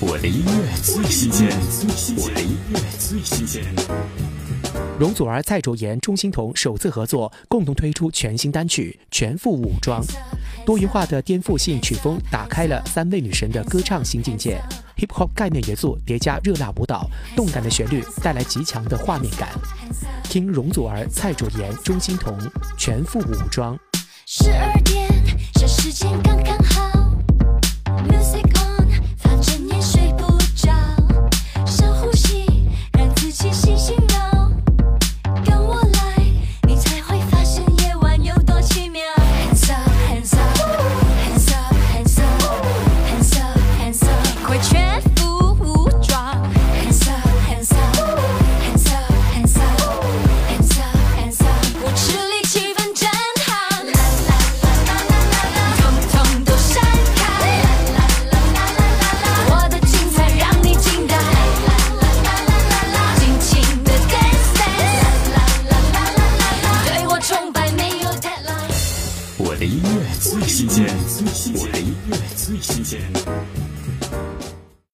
我的音乐最新鲜，我的音乐最新鲜。容祖儿、蔡卓妍、钟欣桐首次合作，共同推出全新单曲《全副武装》。多元化的颠覆性曲风打开了三位女神的歌唱新境界。Hip Hop 概念元素叠加热辣舞蹈，动感的旋律带来极强的画面感。听容祖儿、蔡卓妍、钟欣桐《全副武装》。十二点的音乐最新鲜，我的音乐最新鲜。